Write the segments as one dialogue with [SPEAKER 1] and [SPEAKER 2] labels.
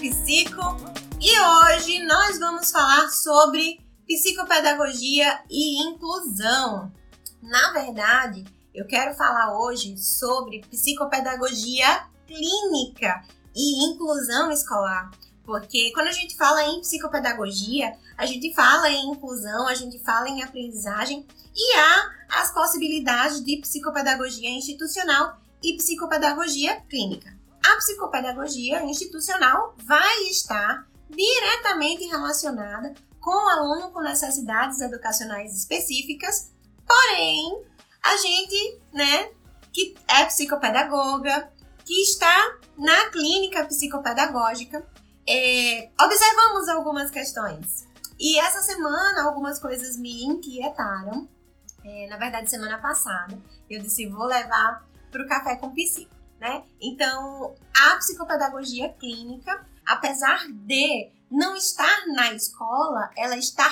[SPEAKER 1] Psico e hoje nós vamos falar sobre psicopedagogia e inclusão. Na verdade, eu quero falar hoje sobre psicopedagogia clínica e inclusão escolar. Porque quando a gente fala em psicopedagogia, a gente fala em inclusão, a gente fala em aprendizagem e há as possibilidades de psicopedagogia institucional e psicopedagogia clínica. A psicopedagogia institucional vai estar diretamente relacionada com o aluno com necessidades educacionais específicas, porém, a gente, né, que é psicopedagoga, que está na clínica psicopedagógica, é, observamos algumas questões. E essa semana algumas coisas me inquietaram. É, na verdade, semana passada, eu disse: vou levar para o café com psico, né? Então, a psicopedagogia clínica, apesar de não estar na escola, ela está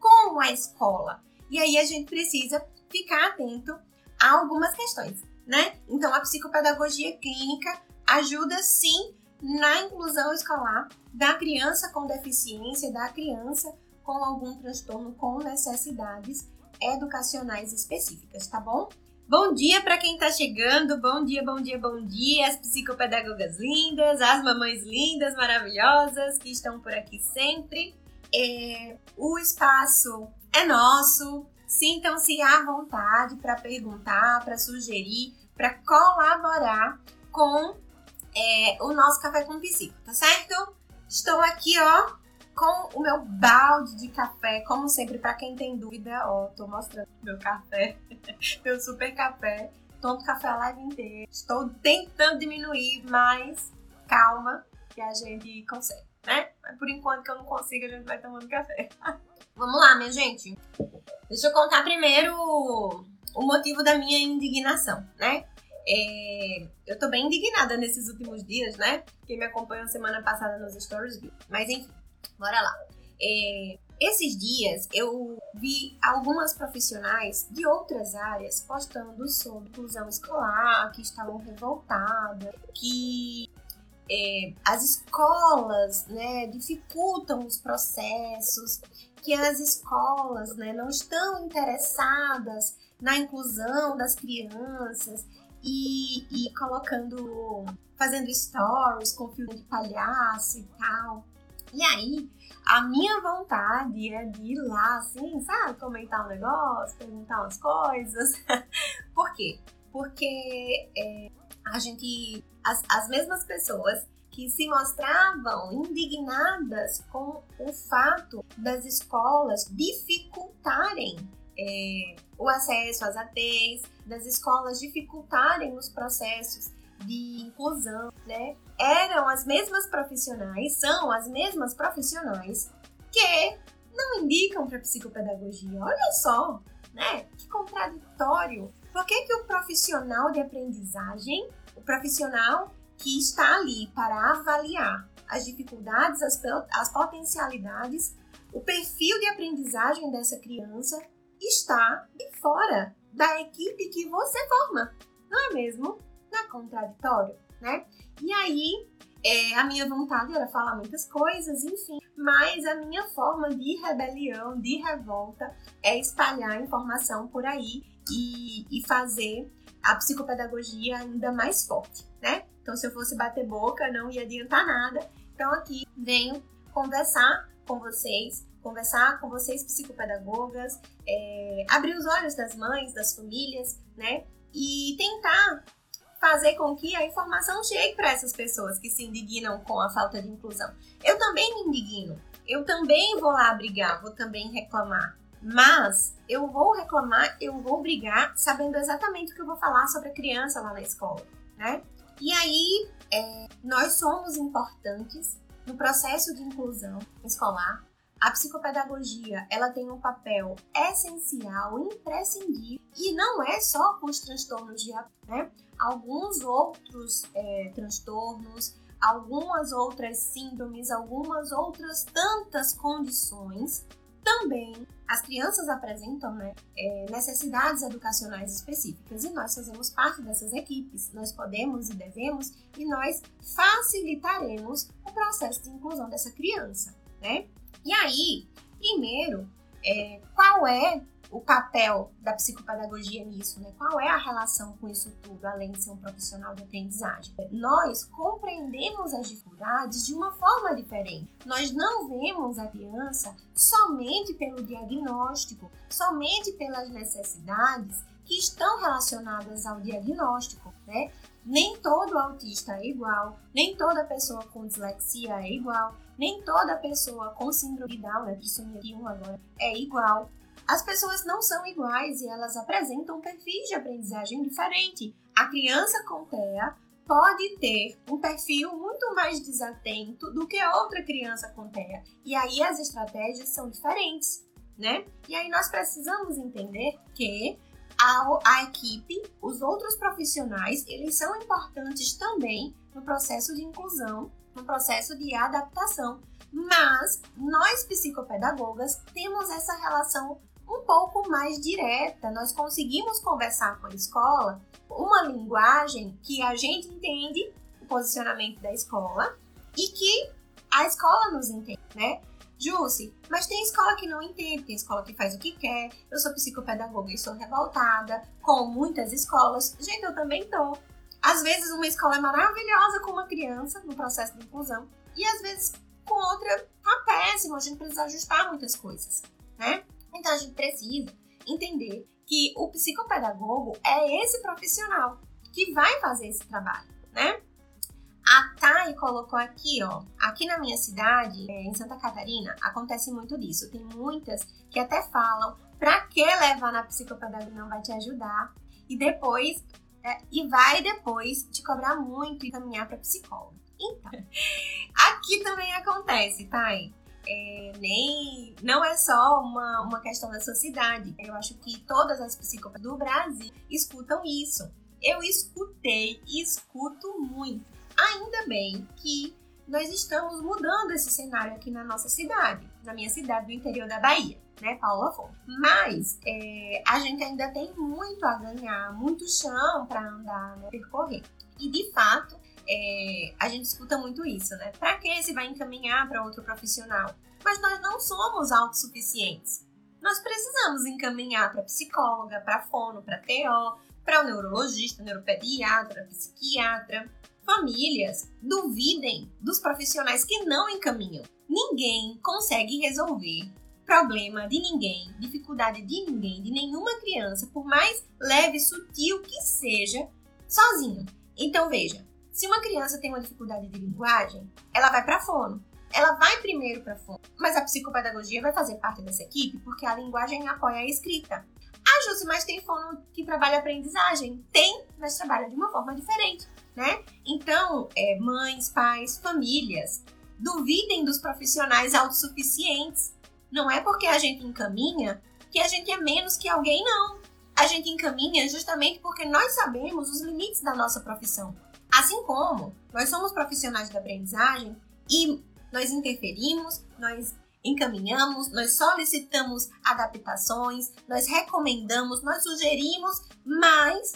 [SPEAKER 1] com a escola. E aí a gente precisa ficar atento a algumas questões, né? Então, a psicopedagogia clínica ajuda sim na inclusão escolar da criança com deficiência, da criança com algum transtorno com necessidades educacionais específicas, tá bom? Bom dia para quem está chegando, bom dia, bom dia, bom dia, as psicopedagogas lindas, as mamães lindas, maravilhosas que estão por aqui sempre. É, o espaço é nosso, sintam-se à vontade para perguntar, para sugerir, para colaborar com é, o nosso Café com Psico, tá certo? Estou aqui, ó, com o meu balde de café, como sempre, para quem tem dúvida, ó, tô mostrando meu café, meu super café. Tomo café a live inteira. Estou tentando diminuir, mas calma que a gente consegue, né? Mas por enquanto que eu não consigo, a gente vai tomando café. Vamos lá, minha gente. Deixa eu contar primeiro o motivo da minha indignação, né? É, eu tô bem indignada nesses últimos dias, né? Quem me acompanhou semana passada nos stories viu. Mas enfim, bora lá. É, esses dias eu vi algumas profissionais de outras áreas postando sobre inclusão escolar, que estavam revoltadas, que é, as escolas né, dificultam os processos, que as escolas né, não estão interessadas na inclusão das crianças e, e colocando, fazendo stories com filme de palhaço e tal. E aí, a minha vontade é de ir lá, assim, sabe? Comentar um negócio, perguntar umas coisas. Por quê? Porque é, a gente, as, as mesmas pessoas que se mostravam indignadas com o fato das escolas dificultarem é, o acesso às ATs, das escolas dificultarem os processos de inclusão, né? Eram as mesmas profissionais, são as mesmas profissionais que não indicam para psicopedagogia. Olha só, né? Que contraditório. Por que, que o profissional de aprendizagem, o profissional que está ali para avaliar as dificuldades, as, as potencialidades, o perfil de aprendizagem dessa criança, está de fora da equipe que você forma, não é mesmo? Não é contraditório, né? E aí, é, a minha vontade era falar muitas coisas, enfim, mas a minha forma de rebelião, de revolta, é espalhar informação por aí e, e fazer a psicopedagogia ainda mais forte, né? Então, se eu fosse bater boca, não ia adiantar nada. Então, aqui venho conversar com vocês conversar com vocês, psicopedagogas, é, abrir os olhos das mães, das famílias, né? E tentar fazer com que a informação chegue para essas pessoas que se indignam com a falta de inclusão. Eu também me indigno, eu também vou lá brigar, vou também reclamar. Mas eu vou reclamar, eu vou brigar sabendo exatamente o que eu vou falar sobre a criança lá na escola, né? E aí, é, nós somos importantes no processo de inclusão escolar, a psicopedagogia, ela tem um papel essencial, imprescindível, e não é só com os transtornos de né? Alguns outros é, transtornos, algumas outras síndromes, algumas outras tantas condições também as crianças apresentam né, é, necessidades educacionais específicas e nós fazemos parte dessas equipes. Nós podemos e devemos e nós facilitaremos o processo de inclusão dessa criança, né? E aí, primeiro, é, qual é o papel da psicopedagogia nisso, né? Qual é a relação com isso tudo, além de ser um profissional de aprendizagem? Nós compreendemos as dificuldades de uma forma diferente. Nós não vemos a criança somente pelo diagnóstico, somente pelas necessidades que estão relacionadas ao diagnóstico, né? Nem todo autista é igual, nem toda pessoa com dislexia é igual, nem toda pessoa com síndrome de Down, né, trissomia 1 agora, é igual. As pessoas não são iguais e elas apresentam perfis de aprendizagem diferente. A criança com TEA pode ter um perfil muito mais desatento do que outra criança com TEA. E aí as estratégias são diferentes, né? E aí nós precisamos entender que a, a equipe, os outros profissionais, eles são importantes também no processo de inclusão, no processo de adaptação. Mas nós psicopedagogas temos essa relação um pouco mais direta. Nós conseguimos conversar com a escola uma linguagem que a gente entende o posicionamento da escola e que a escola nos entende, né? Jussi, mas tem escola que não entende, tem escola que faz o que quer. Eu sou psicopedagoga e sou revoltada com muitas escolas. Gente, eu também tô. Às vezes uma escola é maravilhosa com uma criança no processo de inclusão e às vezes com outra tá péssimo. A gente precisa ajustar muitas coisas, né? Então a gente precisa entender que o psicopedagogo é esse profissional que vai fazer esse trabalho, né? A Thay colocou aqui, ó, aqui na minha cidade, é, em Santa Catarina, acontece muito disso. Tem muitas que até falam, pra que levar na psicopedagogia não vai te ajudar? E depois, é, e vai depois te cobrar muito e caminhar para psicólogo. Então, aqui também acontece, Thay é, nem não é só uma, uma questão da sociedade. Eu acho que todas as psicólogas do Brasil escutam isso. Eu escutei e escuto muito. Ainda bem que nós estamos mudando esse cenário aqui na nossa cidade, na minha cidade do interior da Bahia, né, Paula Fonte. Mas é, a gente ainda tem muito a ganhar, muito chão para andar, né, percorrer. E de fato, é, a gente escuta muito isso, né? Para que se vai encaminhar para outro profissional? Mas nós não somos autossuficientes. Nós precisamos encaminhar para psicóloga, para fono, para TO, para o neurologista, neuropediatra, psiquiatra. Famílias duvidem dos profissionais que não encaminham. Ninguém consegue resolver problema de ninguém, dificuldade de ninguém, de nenhuma criança, por mais leve, sutil que seja, sozinho. Então veja, se uma criança tem uma dificuldade de linguagem, ela vai para fono. Ela vai primeiro para fono, mas a psicopedagogia vai fazer parte dessa equipe porque a linguagem apoia a escrita. Ah, Jússi, mas tem fono que trabalha a aprendizagem? Tem, mas trabalha de uma forma diferente, né? Então, é, mães, pais, famílias, duvidem dos profissionais autossuficientes. Não é porque a gente encaminha que a gente é menos que alguém, não. A gente encaminha justamente porque nós sabemos os limites da nossa profissão. Assim como nós somos profissionais da aprendizagem e nós interferimos, nós encaminhamos, nós solicitamos adaptações, nós recomendamos, nós sugerimos, mas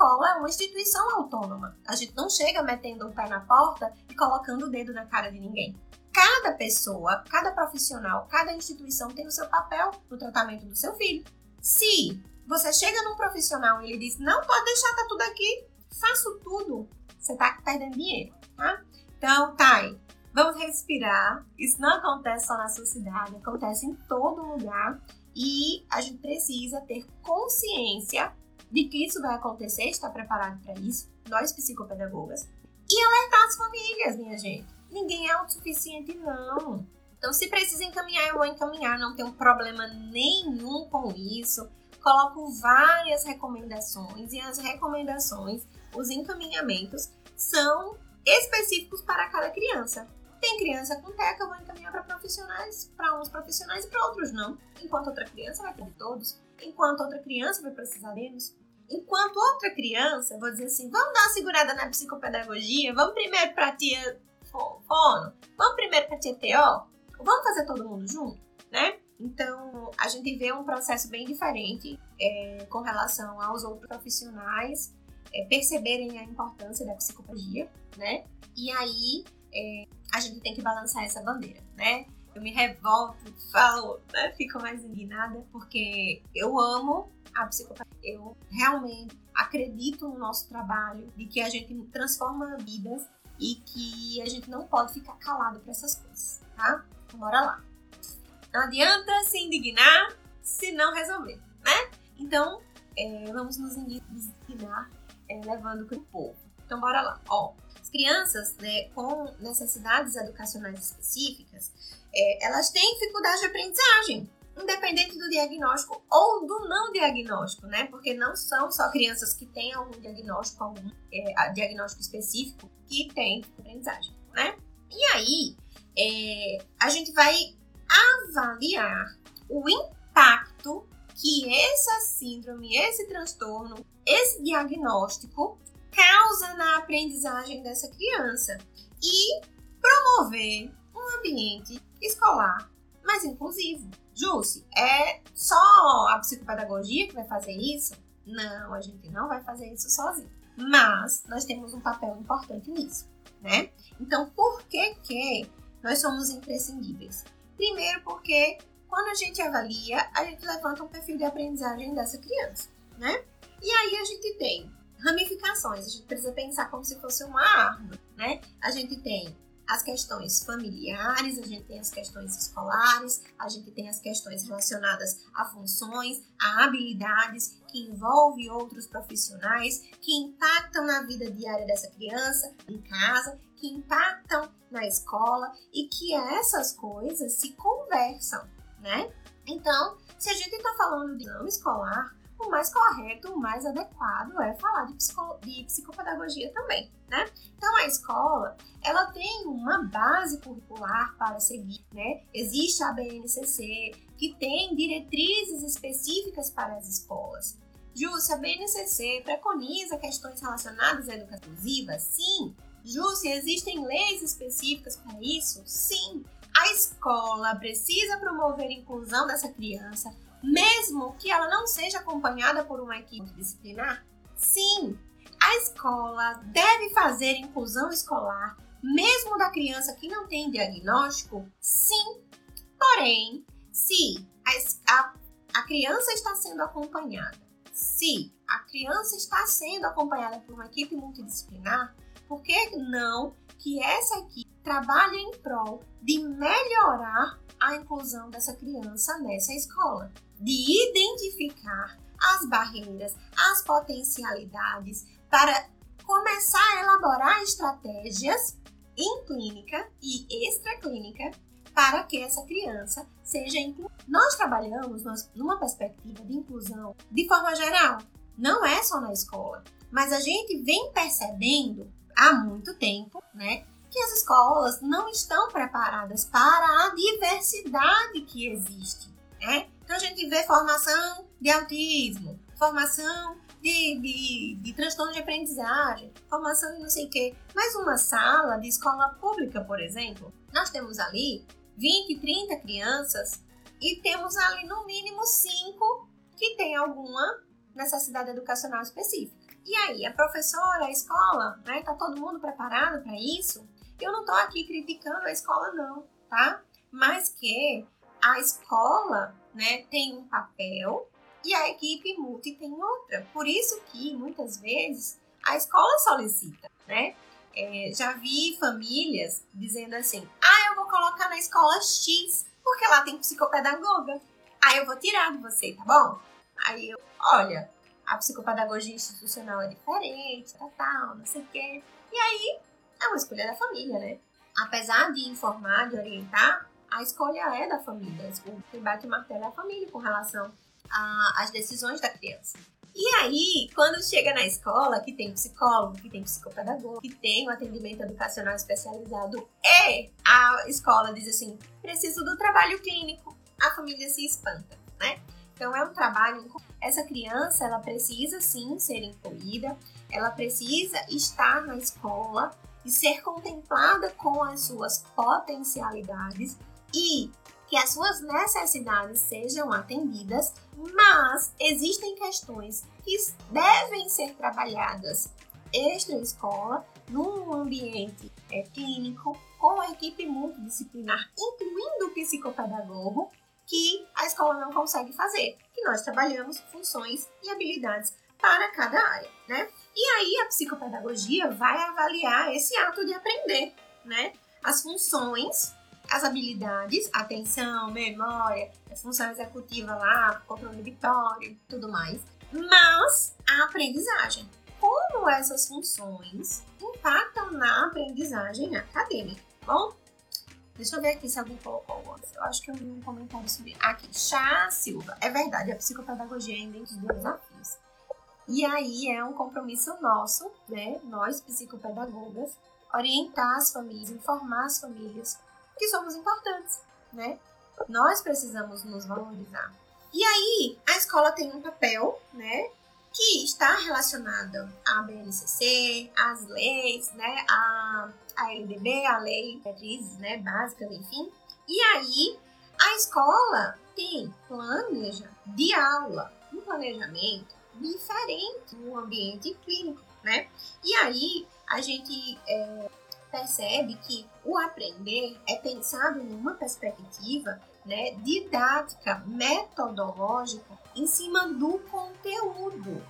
[SPEAKER 1] escola é uma instituição autônoma. A gente não chega metendo o pé na porta e colocando o dedo na cara de ninguém. Cada pessoa, cada profissional, cada instituição tem o seu papel no tratamento do seu filho. Se você chega num profissional e ele diz: Não, pode deixar, tá tudo aqui, faço tudo, você tá perdendo dinheiro, tá? Então, Thay, vamos respirar. Isso não acontece só na sua cidade, acontece em todo lugar. E a gente precisa ter consciência de que isso vai acontecer, estar preparado para isso, nós psicopedagogas, e alertar as famílias, minha gente. Ninguém é autossuficiente, não. Então, se precisa encaminhar, eu vou encaminhar, não tenho problema nenhum com isso. Coloco várias recomendações e as recomendações os encaminhamentos são específicos para cada criança. Tem criança com que eu vou encaminhar para profissionais, para uns profissionais e para outros não. Enquanto outra criança vai pedir todos, enquanto outra criança vai precisar deles. Enquanto outra criança, vou dizer assim, vamos dar uma segurada na psicopedagogia, vamos primeiro para tia fono, vamos primeiro para tia TO, vamos fazer todo mundo junto, né? Então, a gente vê um processo bem diferente é, com relação aos outros profissionais é, perceberem a importância da psicologia, né? E aí é, a gente tem que balançar essa bandeira, né? Me revolto, falo, né? Fico mais indignada, porque eu amo a psicopatia. Eu realmente acredito no nosso trabalho, de que a gente transforma vidas e que a gente não pode ficar calado para essas coisas, tá? Então, bora lá. Não adianta se indignar se não resolver, né? Então, é, vamos nos indignar é, levando para o povo. Então, bora lá. Ó, as crianças né, com necessidades educacionais específicas, é, elas têm dificuldade de aprendizagem, independente do diagnóstico ou do não diagnóstico, né? Porque não são só crianças que têm algum diagnóstico, algum é, diagnóstico específico que têm aprendizagem, né? E aí, é, a gente vai avaliar o impacto que essa síndrome, esse transtorno, esse diagnóstico causa na aprendizagem dessa criança e promover um ambiente escolar mais inclusivo. Jússi, é só a psicopedagogia que vai fazer isso? Não, a gente não vai fazer isso sozinho. Mas nós temos um papel importante nisso, né? Então, por que que nós somos imprescindíveis? Primeiro porque quando a gente avalia, a gente levanta um perfil de aprendizagem dessa criança, né? E aí a gente tem ramificações, a gente precisa pensar como se fosse uma árvore, né? A gente tem as questões familiares, a gente tem as questões escolares, a gente tem as questões relacionadas a funções, a habilidades que envolvem outros profissionais, que impactam na vida diária dessa criança, em casa, que impactam na escola e que essas coisas se conversam, né? Então, se a gente está falando de não escolar, o mais correto, o mais adequado é falar de, psico, de psicopedagogia também, né? Então a escola, ela tem uma base curricular para seguir, né? Existe a BNCC, que tem diretrizes específicas para as escolas. Júcia, a BNCC preconiza questões relacionadas à educação inclusiva? Sim. Júcia, existem leis específicas para isso? Sim. A escola precisa promover a inclusão dessa criança, mesmo que ela não seja acompanhada por uma equipe disciplinar? Sim, a escola deve fazer inclusão escolar, mesmo da criança que não tem diagnóstico? Sim. Porém, se a, a, a criança está sendo acompanhada, se a criança está sendo acompanhada por uma equipe multidisciplinar, por que não que essa equipe trabalhe em prol de melhorar a inclusão dessa criança nessa escola? De identificar as barreiras, as potencialidades para começar a elaborar estratégias em clínica e extraclínica para que essa criança seja incluída. Nós trabalhamos numa perspectiva de inclusão de forma geral, não é só na escola, mas a gente vem percebendo há muito tempo, né, que as escolas não estão preparadas para a diversidade que existe, né? Então a gente vê formação de autismo, formação de, de, de transtorno de aprendizagem, formação de não sei o quê. Mas uma sala de escola pública, por exemplo, nós temos ali 20, 30 crianças e temos ali no mínimo 5 que têm alguma necessidade educacional específica. E aí, a professora, a escola, né? Tá todo mundo preparado para isso? Eu não tô aqui criticando a escola, não, tá? Mas que a escola né, tem um papel e a equipe multi tem outra. Por isso que muitas vezes a escola solicita, né? É, já vi famílias dizendo assim: ah, eu vou colocar na escola X porque lá tem psicopedagoga. Aí eu vou tirar de você, tá bom? Aí eu, olha, a psicopedagogia institucional é diferente, tal, tal, não sei o quê. E aí é uma escolha da família, né? Apesar de informar, de orientar, a escolha é da família. O que bate o martelo é a família com relação às decisões da criança. E aí, quando chega na escola, que tem psicólogo, que tem psicopedagogo, que tem um atendimento educacional especializado, e a escola diz assim: preciso do trabalho clínico, a família se espanta, né? Então é um trabalho. Essa criança, ela precisa sim ser incluída, ela precisa estar na escola e ser contemplada com as suas potencialidades e que as suas necessidades sejam atendidas, mas existem questões que devem ser trabalhadas extra-escola, num ambiente é, clínico com a equipe multidisciplinar, incluindo o psicopedagogo, que a escola não consegue fazer, que nós trabalhamos funções e habilidades para cada área, né? E aí a psicopedagogia vai avaliar esse ato de aprender, né? As funções, as habilidades, atenção, memória, função executiva lá, controle vitório, tudo mais, mas a aprendizagem. Como essas funções impactam na aprendizagem acadêmica, bom? Deixa eu ver aqui se alguém colocou alguma Eu acho que eu vi um comentário sobre. Aqui, Chá Silva. É verdade, a psicopedagogia é um dos desafios. E aí é um compromisso nosso, né? Nós, psicopedagogas, orientar as famílias, informar as famílias que somos importantes, né? Nós precisamos nos valorizar. E aí, a escola tem um papel, né? Que está relacionado à BNCC, às leis, né? A, a LDB, a lei diretrizes, né? Básicas, enfim. E aí, a escola tem planeja de aula, um planejamento diferente no ambiente clínico, né? E aí, a gente é, percebe que o aprender é pensado numa perspectiva né, didática, metodológica, em cima do conteúdo.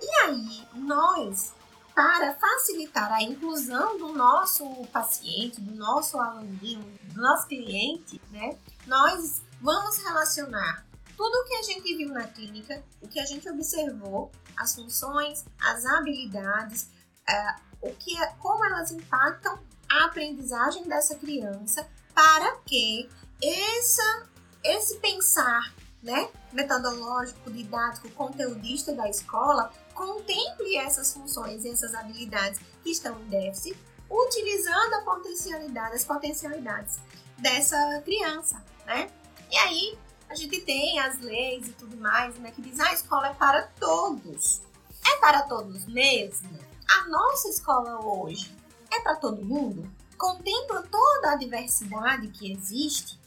[SPEAKER 1] E aí, nós, para facilitar a inclusão do nosso paciente, do nosso aluninho, do nosso cliente, né, nós vamos relacionar tudo o que a gente viu na clínica, o que a gente observou, as funções, as habilidades, uh, o que, é, como elas impactam a aprendizagem dessa criança para que essa, esse pensar né, metodológico, didático, conteudista da escola contemple essas funções e essas habilidades que estão em déficit, utilizando a potencialidade, as potencialidades dessa criança, né? E aí a gente tem as leis e tudo mais, né, que diz ah, a escola é para todos. É para todos mesmo? A nossa escola hoje é para todo mundo? Contempla toda a diversidade que existe?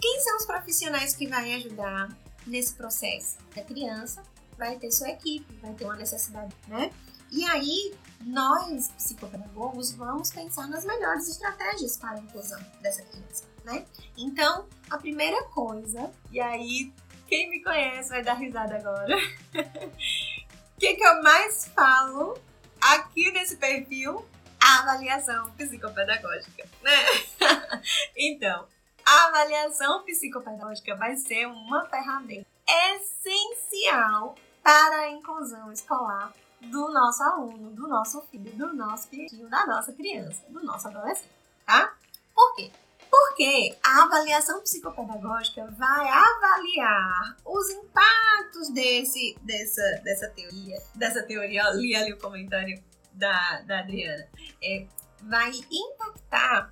[SPEAKER 1] Quem são os profissionais que vão ajudar nesse processo? A criança vai ter sua equipe, vai ter uma necessidade, né? E aí, nós, psicopedagogos, vamos pensar nas melhores estratégias para a inclusão dessa criança, né? Então, a primeira coisa, e aí, quem me conhece vai dar risada agora. O que, que eu mais falo aqui nesse perfil? Avaliação psicopedagógica, né? então, a avaliação psicopedagógica vai ser uma ferramenta essencial para a inclusão escolar do nosso aluno, do nosso filho, do nosso filho, da nossa criança, do nosso adolescente, tá? Por quê? Porque a avaliação psicopedagógica vai avaliar os impactos desse, dessa, dessa teoria, dessa teoria, li ali o comentário da, da Adriana, é, vai impactar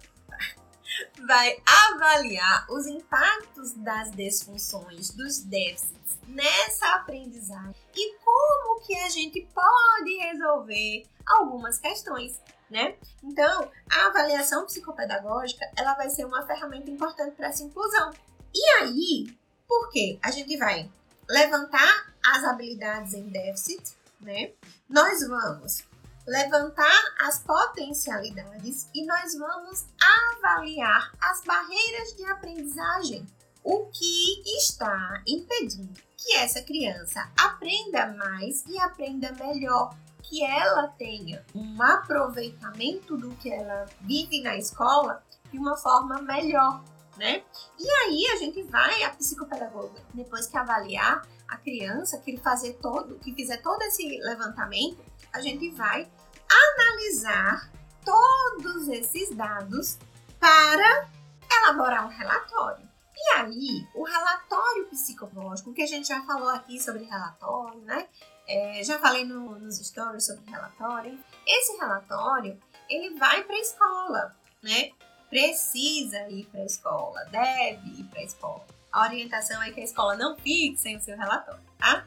[SPEAKER 1] vai avaliar os impactos das disfunções, dos déficits nessa aprendizagem e como que a gente pode resolver algumas questões, né? Então, a avaliação psicopedagógica, ela vai ser uma ferramenta importante para essa inclusão. E aí, por quê? A gente vai levantar as habilidades em déficit, né? Nós vamos levantar as potencialidades e nós vamos avaliar as barreiras de aprendizagem, o que está impedindo que essa criança aprenda mais e aprenda melhor, que ela tenha um aproveitamento do que ela vive na escola de uma forma melhor, né? E aí a gente vai, a psicopedagoga, depois que avaliar a criança, que fazer todo, que fizer todo esse levantamento, a gente vai analisar todos esses dados para elaborar um relatório. E aí, o relatório psicológico, que a gente já falou aqui sobre relatório, né? É, já falei no, nos stories sobre relatório. Esse relatório, ele vai para a escola, né? Precisa ir para a escola, deve ir para a escola. A orientação é que a escola não fique sem o seu relatório, tá?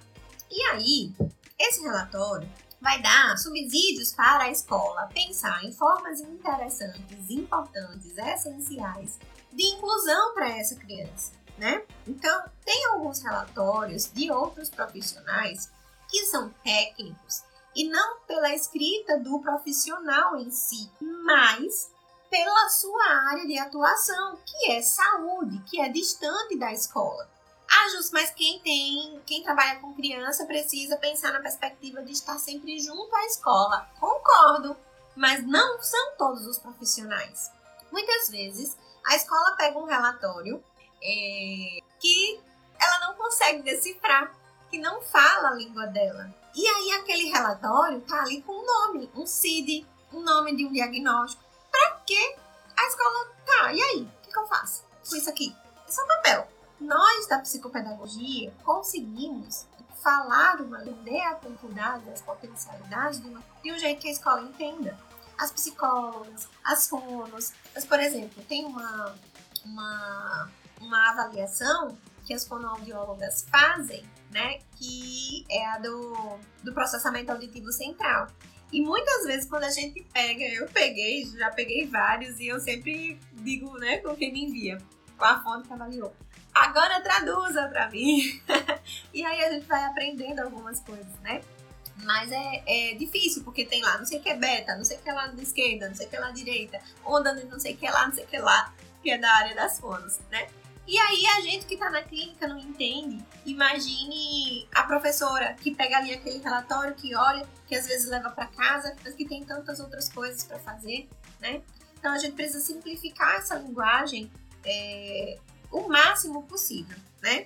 [SPEAKER 1] E aí, esse relatório, vai dar subsídios para a escola pensar em formas interessantes, importantes, essenciais de inclusão para essa criança, né? Então, tem alguns relatórios de outros profissionais que são técnicos e não pela escrita do profissional em si, mas pela sua área de atuação, que é saúde, que é distante da escola. Ah, Jus, mas quem tem, quem trabalha com criança precisa pensar na perspectiva de estar sempre junto à escola. Concordo, mas não são todos os profissionais. Muitas vezes a escola pega um relatório é, que ela não consegue decifrar, que não fala a língua dela. E aí aquele relatório tá ali com um nome, um CID, um nome de um diagnóstico. Para que a escola tá? E aí, o que, que eu faço com isso aqui? É só papel nós da psicopedagogia conseguimos falar uma, entender a dificuldade, as potencialidades de, uma, de um jeito que a escola entenda. As psicólogas, as fonos, mas, por exemplo, tem uma, uma, uma avaliação que as fonoaudiólogas fazem, né, que é a do, do processamento auditivo central. E muitas vezes quando a gente pega, eu peguei, já peguei vários e eu sempre digo, né, com quem me envia, com a fonte que avaliou agora traduza para mim. e aí a gente vai aprendendo algumas coisas, né? Mas é, é difícil, porque tem lá não sei o que é beta, não sei o que é lá da esquerda, não sei o que é lá direita, onda não sei o que é lá, não sei o que é lá, que é da área das fonos, né? E aí a gente que tá na clínica não entende. Imagine a professora que pega ali aquele relatório, que olha, que às vezes leva para casa, mas que tem tantas outras coisas para fazer, né? Então a gente precisa simplificar essa linguagem é, o máximo possível, né?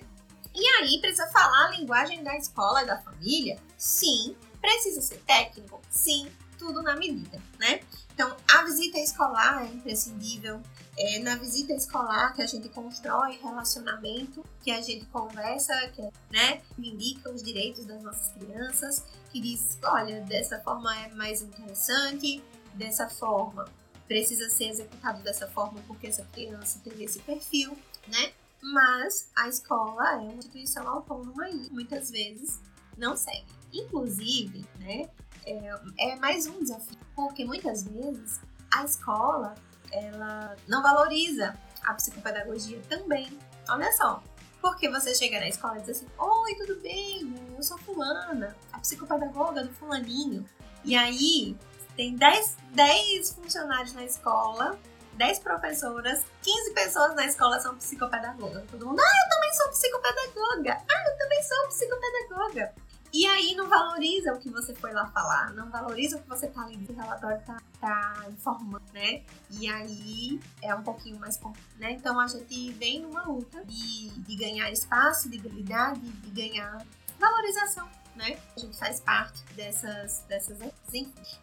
[SPEAKER 1] E aí, precisa falar a linguagem da escola e da família? Sim. Precisa ser técnico? Sim. Tudo na medida, né? Então, a visita escolar é imprescindível. É na visita escolar que a gente constrói relacionamento, que a gente conversa, que né, indica os direitos das nossas crianças, que diz, olha, dessa forma é mais interessante, dessa forma precisa ser executado dessa forma porque essa criança tem esse perfil né? Mas a escola é uma instituição autônoma e muitas vezes não segue. Inclusive, né, é, é mais um desafio, porque muitas vezes a escola ela não valoriza a psicopedagogia também. Olha só, porque você chega na escola e diz assim: Oi, tudo bem? Eu sou Fulana, a psicopedagoga do Fulaninho. E aí, tem 10, 10 funcionários na escola 10 professoras, 15 pessoas na escola são psicopedagogas. Todo mundo, ah, eu também sou psicopedagoga. Ah, eu também sou psicopedagoga. E aí não valoriza o que você foi lá falar, não valoriza o que você tá ali no relatório tá, tá informando, né? E aí é um pouquinho mais né? Então a gente vem numa luta de, de ganhar espaço, de habilidade, de ganhar valorização, né? A gente faz parte dessas, dessas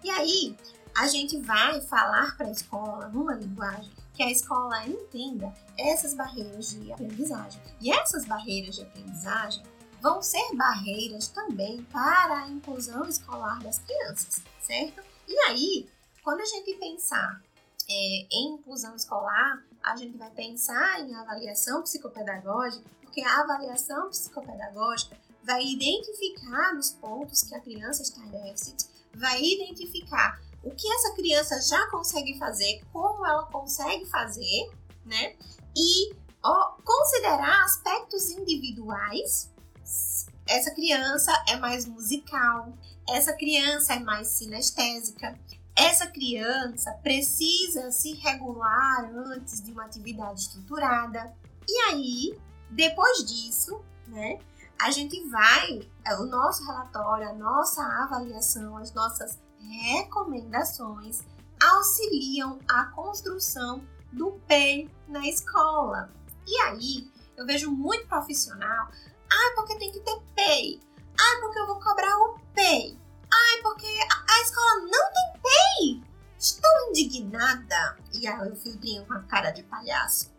[SPEAKER 1] E aí, a gente vai falar para a escola numa linguagem que a escola entenda essas barreiras de aprendizagem. E essas barreiras de aprendizagem vão ser barreiras também para a inclusão escolar das crianças, certo? E aí, quando a gente pensar é, em inclusão escolar, a gente vai pensar em avaliação psicopedagógica, porque a avaliação psicopedagógica vai identificar os pontos que a criança está em déficit, vai identificar o que essa criança já consegue fazer, como ela consegue fazer, né? E ó, considerar aspectos individuais. Essa criança é mais musical, essa criança é mais sinestésica, essa criança precisa se regular antes de uma atividade estruturada. E aí, depois disso, né, a gente vai, o nosso relatório, a nossa avaliação, as nossas recomendações auxiliam a construção do PEI na escola. E aí, eu vejo muito profissional, ah, porque tem que ter PEI, ah, porque eu vou cobrar o PEI, ah, porque a, a escola não tem PEI. Estou indignada. E aí o filtrinho com a cara de palhaço.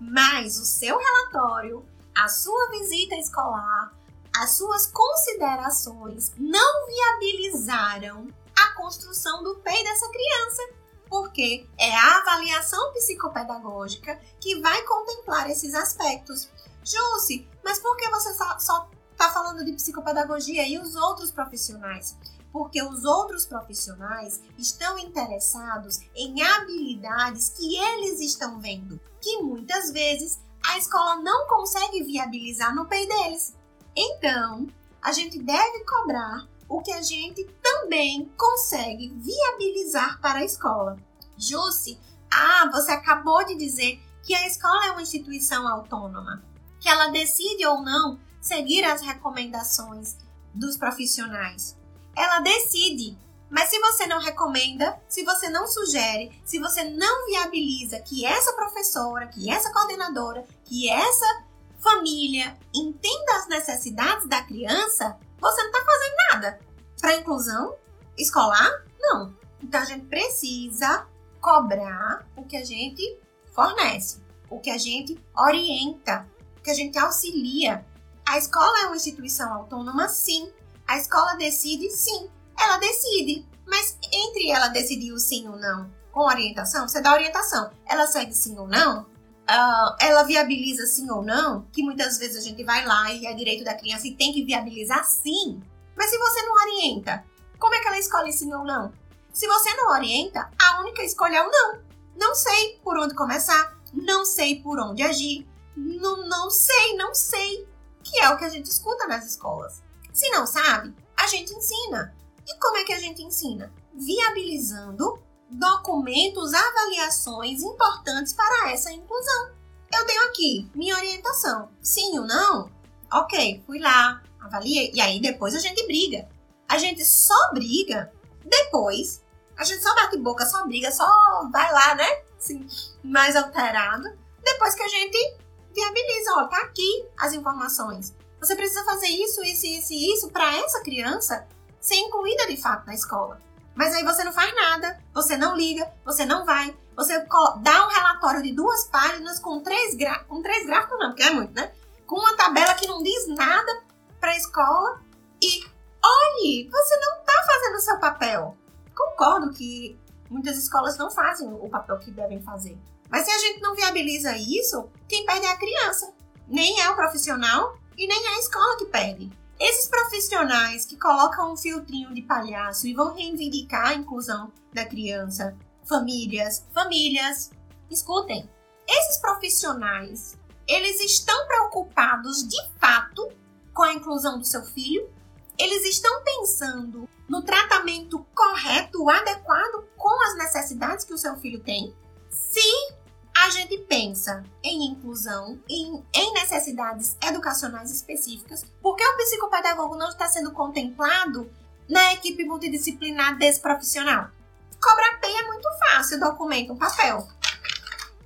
[SPEAKER 1] Mas o seu relatório, a sua visita escolar, as suas considerações não viabilizaram a construção do PEI dessa criança, porque é a avaliação psicopedagógica que vai contemplar esses aspectos. Jússi, mas por que você só está falando de psicopedagogia e os outros profissionais? Porque os outros profissionais estão interessados em habilidades que eles estão vendo, que muitas vezes a escola não consegue viabilizar no PEI deles. Então, a gente deve cobrar o que a gente também consegue viabilizar para a escola. Jusce, ah, você acabou de dizer que a escola é uma instituição autônoma, que ela decide ou não seguir as recomendações dos profissionais. Ela decide, mas se você não recomenda, se você não sugere, se você não viabiliza que essa professora, que essa coordenadora, que essa família entenda as necessidades da criança, você não está fazendo nada. Para inclusão escolar, não. Então a gente precisa cobrar o que a gente fornece, o que a gente orienta, o que a gente auxilia. A escola é uma instituição autônoma, sim. A escola decide, sim. Ela decide. Mas entre ela decidir o sim ou não com orientação, você dá orientação. Ela segue sim ou não? Uh, ela viabiliza sim ou não? Que muitas vezes a gente vai lá e é direito da criança e tem que viabilizar sim. Mas se você não orienta, como é que ela escolhe sim ou não? Se você não orienta, a única escolha é o não. Não sei por onde começar, não sei por onde agir, não, não sei, não sei. Que é o que a gente escuta nas escolas. Se não sabe, a gente ensina. E como é que a gente ensina? Viabilizando documentos, avaliações importantes para essa inclusão. Eu tenho aqui minha orientação. Sim ou não? Ok, fui lá, avaliei. E aí depois a gente briga. A gente só briga depois. A gente só bate boca, só briga, só vai lá, né? Assim, mais alterado. Depois que a gente viabiliza, ó, tá aqui as informações. Você precisa fazer isso, isso, isso isso para essa criança ser incluída de fato na escola. Mas aí você não faz nada, você não liga, você não vai, você dá um relatório de duas páginas com três, com três gráficos, não, porque é muito, né? Com uma tabela que não diz nada para a escola e olhe, você não está fazendo o seu papel. Concordo que muitas escolas não fazem o papel que devem fazer. Mas se a gente não viabiliza isso, quem perde é a criança. Nem é o profissional e nem é a escola que perde. Esses profissionais que colocam um filtrinho de palhaço e vão reivindicar a inclusão da criança, famílias, famílias, escutem. Esses profissionais, eles estão preocupados de fato com a inclusão do seu filho? Eles estão pensando no tratamento correto, adequado com as necessidades que o seu filho tem? Se a gente pensa em inclusão, em, em necessidades educacionais específicas, porque o psicopedagogo não está sendo contemplado na equipe multidisciplinar desse profissional? Cobra Pay é muito fácil, documento, um papel.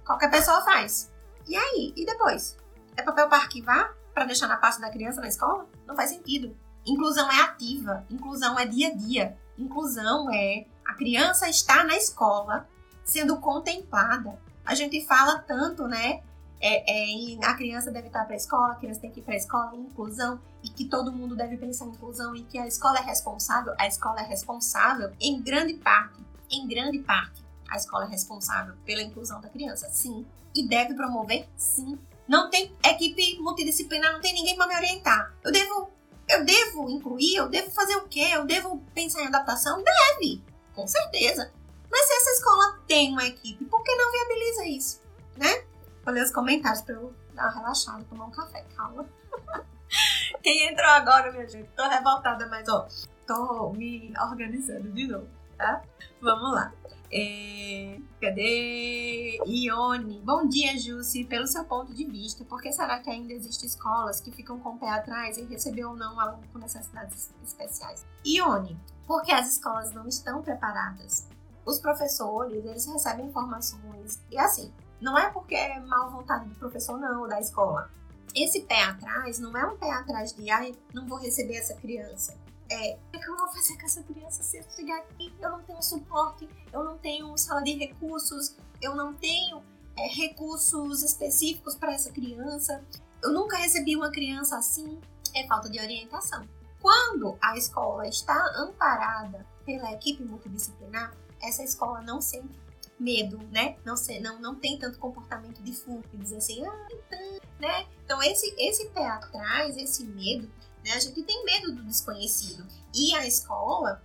[SPEAKER 1] Qualquer pessoa faz. E aí? E depois? É papel para arquivar? Para deixar na pasta da criança na escola? Não faz sentido. Inclusão é ativa, inclusão é dia a dia. Inclusão é a criança estar na escola sendo contemplada, a gente fala tanto, né? É, é, a criança deve estar para a escola, a criança tem que ir para a escola, inclusão, e que todo mundo deve pensar em inclusão, e que a escola é responsável. A escola é responsável em grande parte, em grande parte, a escola é responsável pela inclusão da criança, sim. E deve promover, sim. Não tem equipe multidisciplinar, não tem ninguém para me orientar. Eu devo, eu devo incluir, eu devo fazer o quê? Eu devo pensar em adaptação? Deve, com certeza. Mas se essa escola tem uma equipe, por que não viabiliza isso? Né? Vou ler os comentários para eu dar uma relaxada, tomar um café, calma. Quem entrou agora, minha gente? Tô revoltada, mas ó, tô me organizando de novo, tá? Vamos lá. É... Cadê? Ione. Bom dia, Jussi. Pelo seu ponto de vista, por que será que ainda existem escolas que ficam com o pé atrás em receber ou não aluno com necessidades especiais? Ione, porque as escolas não estão preparadas os professores, eles recebem informações. E assim, não é porque é mal vontade do professor, não, da escola. Esse pé atrás não é um pé atrás de, ai, não vou receber essa criança. É, o que eu vou fazer com essa criança se eu chegar aqui? Eu não tenho suporte, eu não tenho sala de recursos, eu não tenho é, recursos específicos para essa criança. Eu nunca recebi uma criança assim. É falta de orientação. Quando a escola está amparada pela equipe multidisciplinar, essa escola não sente medo, né? Não, se, não, não tem tanto comportamento de fuga, de dizer assim, ah, então, né? Então, esse, esse pé atrás, esse medo, né? A gente tem medo do desconhecido. E a escola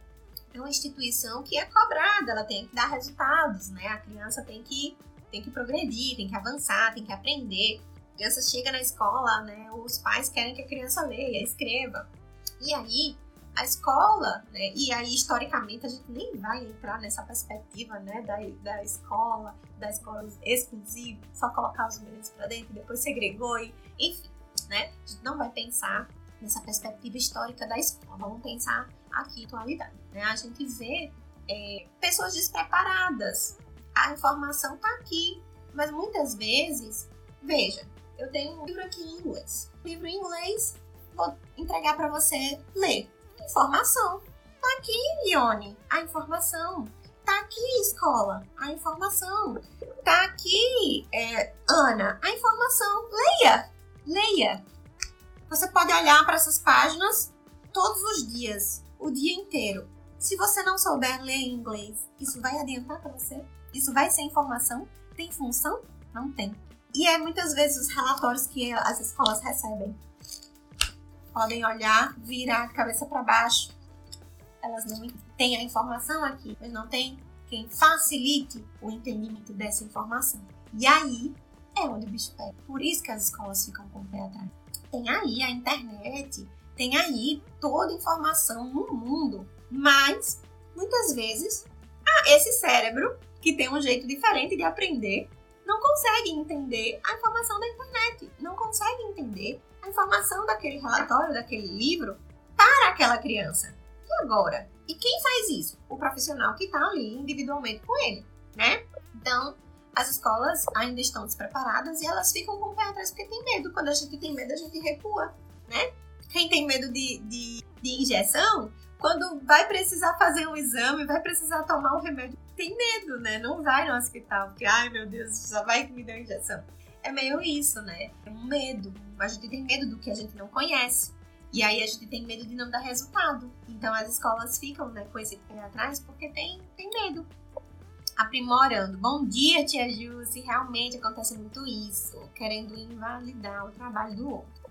[SPEAKER 1] é uma instituição que é cobrada, ela tem que dar resultados, né? A criança tem que, tem que progredir, tem que avançar, tem que aprender. A criança chega na escola, né? Os pais querem que a criança leia, escreva. E aí, a escola, né, e aí historicamente a gente nem vai entrar nessa perspectiva né, da, da escola, da escola exclusiva, só colocar os meninos para dentro, depois segregou, e, enfim, né, a gente não vai pensar nessa perspectiva histórica da escola, vamos pensar aqui atualidade. Né? A gente vê é, pessoas despreparadas, a informação está aqui, mas muitas vezes, veja, eu tenho um livro aqui em inglês. livro em inglês, vou entregar para você ler informação. Tá aqui, Ione, a informação. Tá aqui, escola, a informação. Tá aqui, é, Ana, a informação. Leia, leia. Você pode olhar para essas páginas todos os dias, o dia inteiro. Se você não souber ler inglês, isso vai adiantar para você? Isso vai ser informação? Tem função? Não tem. E é muitas vezes os relatórios que as escolas recebem podem olhar, virar a cabeça para baixo. Elas não têm a informação aqui, mas não tem quem facilite o entendimento dessa informação. E aí é onde o bicho pega. Por isso que as escolas ficam com o pé atrás. Tem aí a internet, tem aí toda a informação no mundo, mas muitas vezes ah, esse cérebro que tem um jeito diferente de aprender não consegue entender a informação da internet, não consegue entender a informação daquele relatório, daquele livro para aquela criança. E agora? E quem faz isso? O profissional que está ali individualmente com ele, né? Então, as escolas ainda estão despreparadas e elas ficam com o pé atrás porque tem medo. Quando a gente tem medo, a gente recua, né? Quem tem medo de, de, de injeção, quando vai precisar fazer um exame, vai precisar tomar um remédio, tem medo, né? Não vai no hospital, porque, ai meu Deus, já vai que me deu injeção. É meio isso, né? É um medo. A gente tem medo do que a gente não conhece. E aí a gente tem medo de não dar resultado. Então as escolas ficam né, com esse pé atrás porque tem, tem medo. Aprimorando. Bom dia, tia Jussi. Realmente acontece muito isso. Querendo invalidar o trabalho do outro.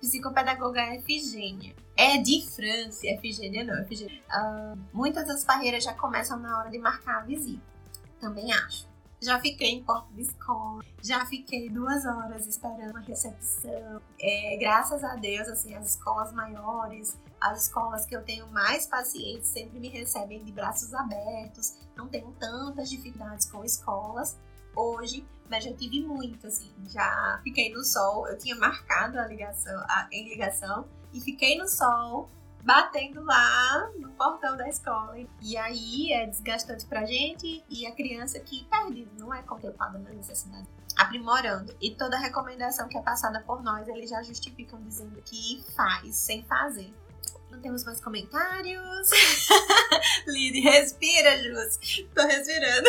[SPEAKER 1] Psicopedagoga Efigênia. É de França, Efigênia não, Efigênia. Uh, muitas das barreiras já começam na hora de marcar a visita. Também acho. Já fiquei em porta de escola, já fiquei duas horas esperando a recepção. É, graças a Deus, assim, as escolas maiores, as escolas que eu tenho mais pacientes sempre me recebem de braços abertos. Não tenho tantas dificuldades com escolas hoje, mas já tive muito, assim. Já fiquei no sol, eu tinha marcado a ligação, a, em ligação, e fiquei no sol batendo lá no portão da escola. E aí é desgastante pra gente e a criança que perde, não é contemplada na necessidade. Aprimorando. E toda recomendação que é passada por nós, eles já justificam dizendo que faz sem fazer. Não temos mais comentários. Lid, respira, Jus. Tô respirando.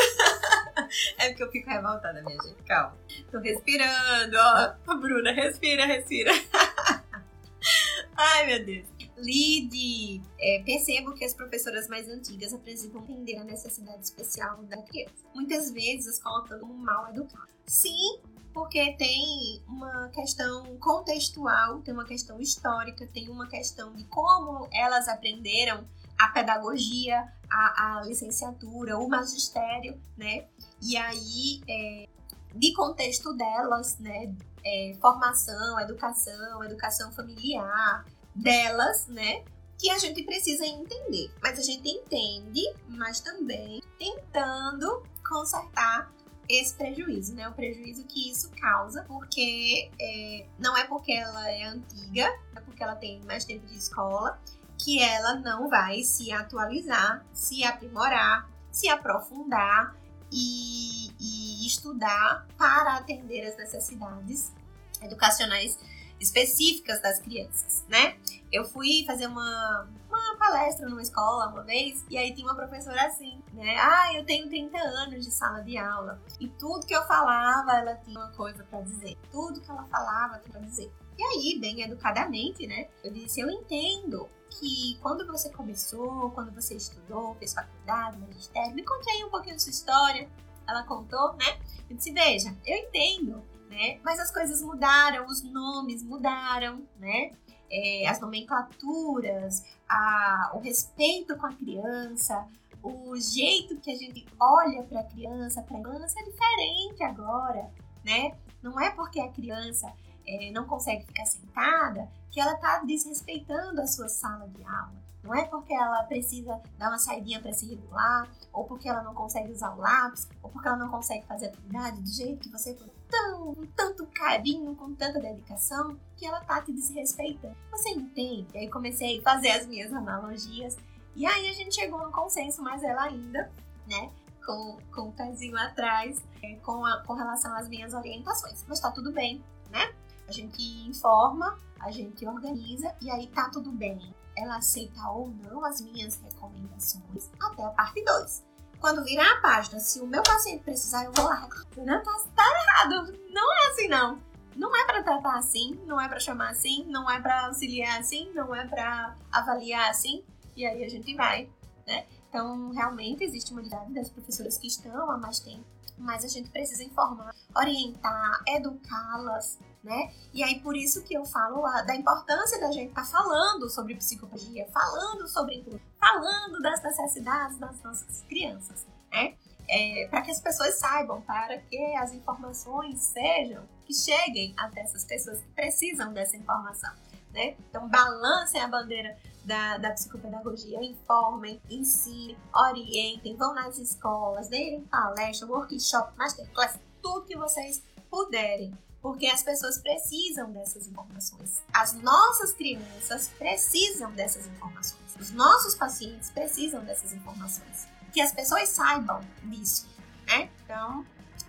[SPEAKER 1] é porque eu fico revoltada, minha gente. Calma. Tô respirando, ó. Bruna, respira, respira. Ai, meu Deus. Lide, é, percebo que as professoras mais antigas apresentam entender a necessidade especial da criança. Muitas vezes as colocam como mal educado. Sim, porque tem uma questão contextual, tem uma questão histórica, tem uma questão de como elas aprenderam a pedagogia, a, a licenciatura, o magistério, né? E aí, é, de contexto delas, né? É, formação, educação, educação familiar, delas, né? Que a gente precisa entender. Mas a gente entende, mas também tentando consertar esse prejuízo, né? O prejuízo que isso causa, porque é, não é porque ela é antiga, é porque ela tem mais tempo de escola, que ela não vai se atualizar, se aprimorar, se aprofundar e, e estudar para atender as necessidades educacionais específicas das crianças, né? Eu fui fazer uma, uma palestra numa escola uma vez e aí tinha uma professora assim, né? Ah, eu tenho 30 anos de sala de aula e tudo que eu falava ela tinha uma coisa para dizer. Tudo que ela falava tinha para dizer. E aí, bem educadamente, né? Eu disse: Eu entendo que quando você começou, quando você estudou, fez faculdade, magistério, me conte aí um pouquinho da sua história. Ela contou, né? Eu disse: Veja, eu entendo né? Mas as coisas mudaram, os nomes mudaram, né? É, as nomenclaturas, a, o respeito com a criança, o jeito que a gente olha para a criança, para a criança é diferente agora, né? Não é porque a criança é, não consegue ficar sentada que ela está desrespeitando a sua sala de aula. Não é porque ela precisa dar uma saidinha para se regular, ou porque ela não consegue usar o lápis, ou porque ela não consegue fazer a atividade do jeito que você tão, com tanto carinho, com tanta dedicação, que ela tá te desrespeitando. Você entende? Aí comecei a fazer as minhas analogias, e aí a gente chegou no consenso, mas ela ainda, né, com, com o pezinho atrás, é, com, a, com relação às minhas orientações. Mas tá tudo bem, né? A gente informa, a gente organiza e aí tá tudo bem ela aceita ou não as minhas recomendações até a parte 2. Quando virar a página, se o meu paciente precisar, eu vou lá. Não tá, tá errado. Não é assim, não. Não é para tratar assim, não é para chamar assim, não é para auxiliar assim, não é para avaliar assim. E aí a gente vai, né? Então, realmente existe uma unidade das professoras que estão há mais tempo, mas a gente precisa informar, orientar, educá-las né? E aí por isso que eu falo a, da importância da gente estar tá falando sobre psicologia, falando sobre falando das necessidades das nossas crianças, né? É, para que as pessoas saibam, para que as informações sejam, que cheguem até essas pessoas que precisam dessa informação, né? Então balancem a bandeira da, da psicopedagogia, informem, ensinem, orientem, vão nas escolas, deem palestra, workshop, masterclass, tudo que vocês puderem porque as pessoas precisam dessas informações. As nossas crianças precisam dessas informações. Os nossos pacientes precisam dessas informações. Que as pessoas saibam disso, né? Então,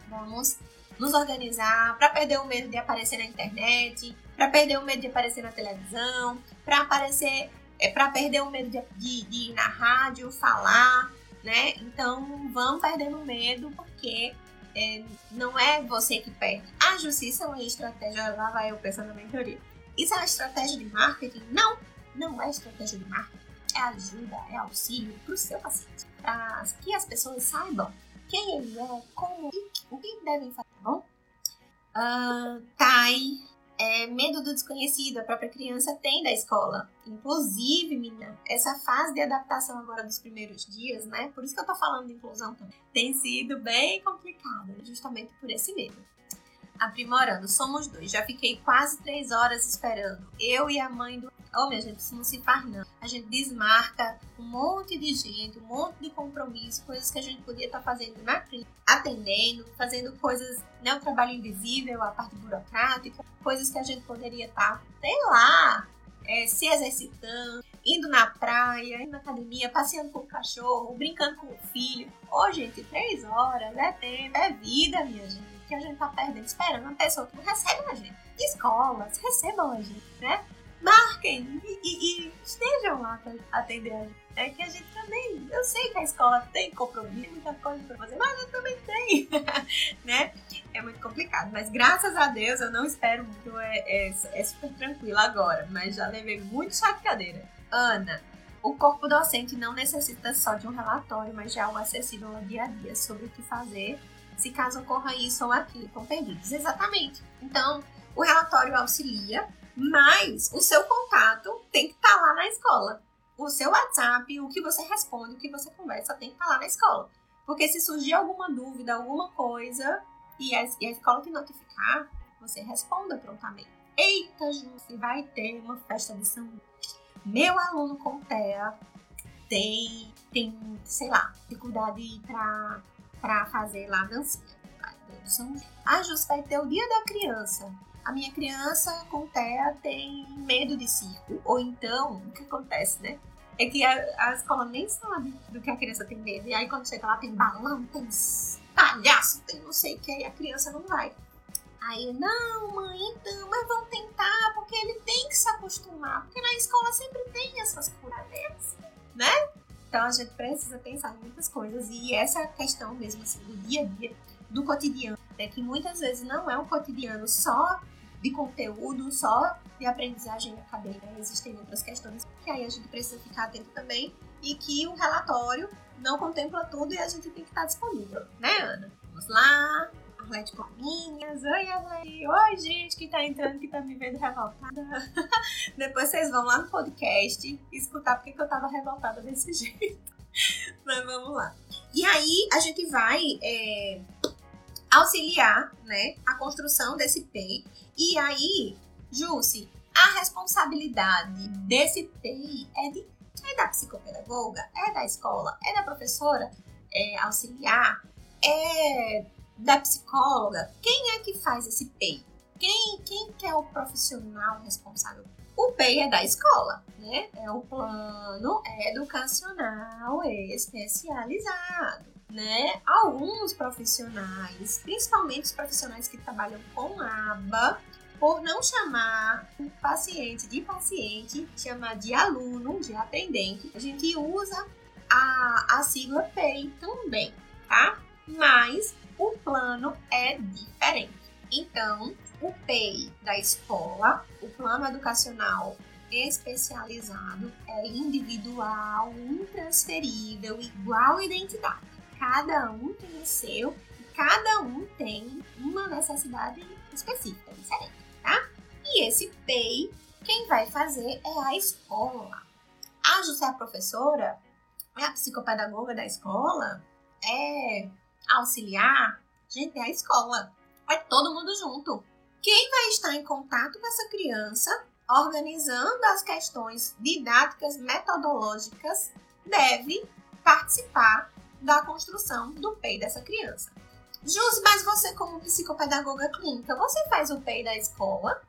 [SPEAKER 1] vamos nos organizar para perder o medo de aparecer na internet, para perder o medo de aparecer na televisão, para aparecer, é, para perder o medo de, de, de ir na rádio, falar, né? Então, vão perdendo medo porque é, não é você que perde. A justiça é uma estratégia, lá vai eu pensando na mentoria. Isso é uma estratégia de marketing? Não, não é estratégia de marketing. É ajuda, é auxílio para o seu paciente. Para que as pessoas saibam quem ele é, como, o que devem fazer, tá bom? Uh, é, medo do desconhecido, a própria criança tem da escola. Inclusive, menina, essa fase de adaptação agora dos primeiros dias, né? Por isso que eu tô falando de inclusão também, tem sido bem complicada, justamente por esse medo. Aprimorando, somos dois. Já fiquei quase três horas esperando. Eu e a mãe do Oh, minha gente, isso não se faz não. A gente desmarca um monte de gente, um monte de compromisso, coisas que a gente podia estar fazendo na clínica, atendendo, fazendo coisas, né, o trabalho invisível, a parte burocrática, coisas que a gente poderia estar, sei lá, é, se exercitando, indo na praia, indo na academia, passeando com o cachorro, brincando com o filho. Ô, oh, gente, três horas é tempo, é vida, minha gente, que a gente tá perdendo, esperando uma pessoa que não recebe a gente. Escolas, recebam a gente, né? Marquem e, e, e estejam lá para atender a gente. É que a gente também, eu sei que a escola tem compromisso, muita coisa para fazer, mas eu também tenho, né? É muito complicado, mas graças a Deus eu não espero muito, é, é, é super tranquilo agora, mas já levei muito chateadeira. Ana, o corpo docente não necessita só de um relatório, mas de algo acessível ao dia a dia sobre o que fazer se caso ocorra isso ou aquilo com perdidos. Exatamente. Então, o relatório auxilia, mas o seu contato tem que estar tá lá na escola. O seu WhatsApp, o que você responde, o que você conversa, tem que estar tá lá na escola. Porque se surgir alguma dúvida, alguma coisa, e a, e a escola te notificar, você responda prontamente. Eita, Ju, vai ter uma festa de São Meu aluno com TEA tem, tem, sei lá, dificuldade pra fazer lá dancinha. A Jus vai ter o dia da criança a minha criança com TEA tem medo de circo. Ou então, o que acontece, né? É que a, a escola nem sabe do que a criança tem medo. E aí quando chega lá tem balão, tem palhaço, tem não sei o que, e a criança não vai. Aí, não, mãe, então, mas vamos tentar, porque ele tem que se acostumar. Porque na escola sempre tem essas curadeiras, né? Então a gente precisa pensar em muitas coisas. E essa questão mesmo assim, do dia a dia, do cotidiano, né? Que muitas vezes não é um cotidiano só de conteúdo, só de aprendizagem acadêmica. Existem outras questões que aí a gente precisa ficar atento também e que o relatório não contempla tudo e a gente tem que estar disponível, né, Ana? Vamos lá. Arlete Cominhas. Oi, Arlete. Oi, gente que tá entrando, que tá me vendo revoltada. Depois vocês vão lá no podcast escutar porque que eu tava revoltada desse jeito. Mas vamos lá. E aí, a gente vai é, auxiliar né, a construção desse PEI e aí, Jússi, a responsabilidade desse TI é de É da psicopedagoga? É da escola? É da professora é, auxiliar? É da psicóloga? Quem é que faz esse PEI? Quem, quem que é o profissional responsável? O PEI é da escola, né? É o plano educacional especializado, né? Alguns profissionais, principalmente os profissionais que trabalham com aba, por não chamar o paciente de paciente, chamar de aluno, de atendente, a gente usa a, a sigla PEI também, tá? Mas o plano é diferente. Então, o PEI da escola, o plano educacional especializado, é individual, intransferível, igual identidade. Cada um tem o seu e cada um tem uma necessidade específica, diferente tá? E esse PEI, quem vai fazer é a escola. A José a professora, é a psicopedagoga da escola, é auxiliar, gente, é a escola. Vai todo mundo junto. Quem vai estar em contato com essa criança, organizando as questões didáticas, metodológicas, deve participar da construção do PEI dessa criança. Jus, mas você como psicopedagoga clínica, você faz o PEI da escola?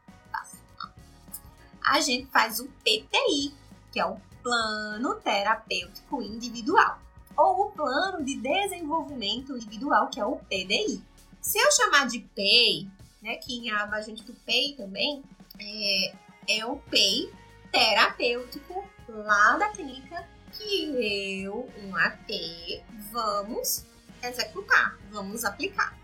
[SPEAKER 1] A gente faz o PTI, que é o Plano Terapêutico Individual, ou o Plano de Desenvolvimento Individual, que é o PDI. Se eu chamar de PEI, né, que em aba a gente do PEI também, é, é o PEI terapêutico lá da clínica que eu, um AT, vamos executar, vamos aplicar.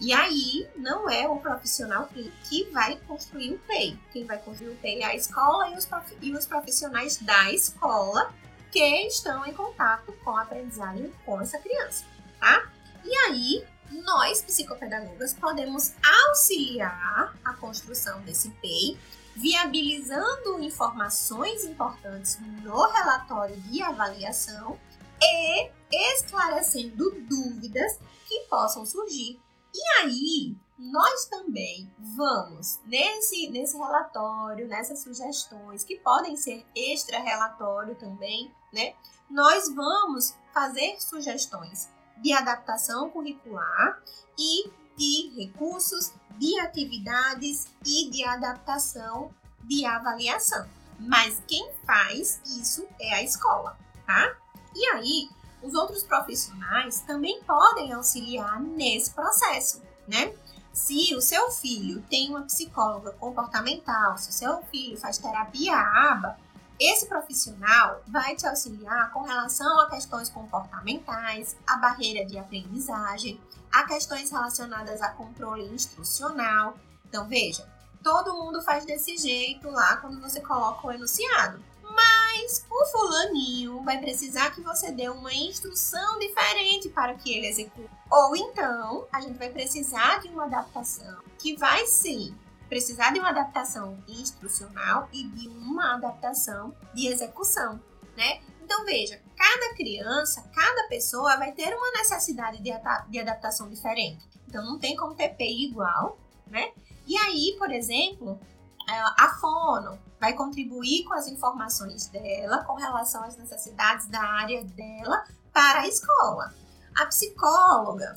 [SPEAKER 1] E aí, não é o profissional que vai construir o PEI. Quem vai construir o PEI é a escola e os, prof... e os profissionais da escola que estão em contato com a aprendizagem com essa criança, tá? E aí, nós, psicopedagogas, podemos auxiliar a construção desse PEI, viabilizando informações importantes no relatório de avaliação e esclarecendo dúvidas que possam surgir. E aí, nós também vamos, nesse, nesse relatório, nessas sugestões, que podem ser extra-relatório também, né? Nós vamos fazer sugestões de adaptação curricular e de recursos, de atividades e de adaptação de avaliação. Mas quem faz isso é a escola, tá? E aí, os outros profissionais também podem auxiliar nesse processo, né? Se o seu filho tem uma psicóloga comportamental, se o seu filho faz terapia ABA, esse profissional vai te auxiliar com relação a questões comportamentais, a barreira de aprendizagem, a questões relacionadas a controle instrucional. Então, veja, todo mundo faz desse jeito lá quando você coloca o enunciado. Mas o fulaninho vai precisar que você dê uma instrução diferente para que ele execute. Ou então, a gente vai precisar de uma adaptação que vai sim precisar de uma adaptação instrucional e de uma adaptação de execução, né? Então veja, cada criança, cada pessoa vai ter uma necessidade de, de adaptação diferente. Então não tem como ter PI igual, né? E aí, por exemplo, é, a fono vai contribuir com as informações dela com relação às necessidades da área dela para a escola. A psicóloga,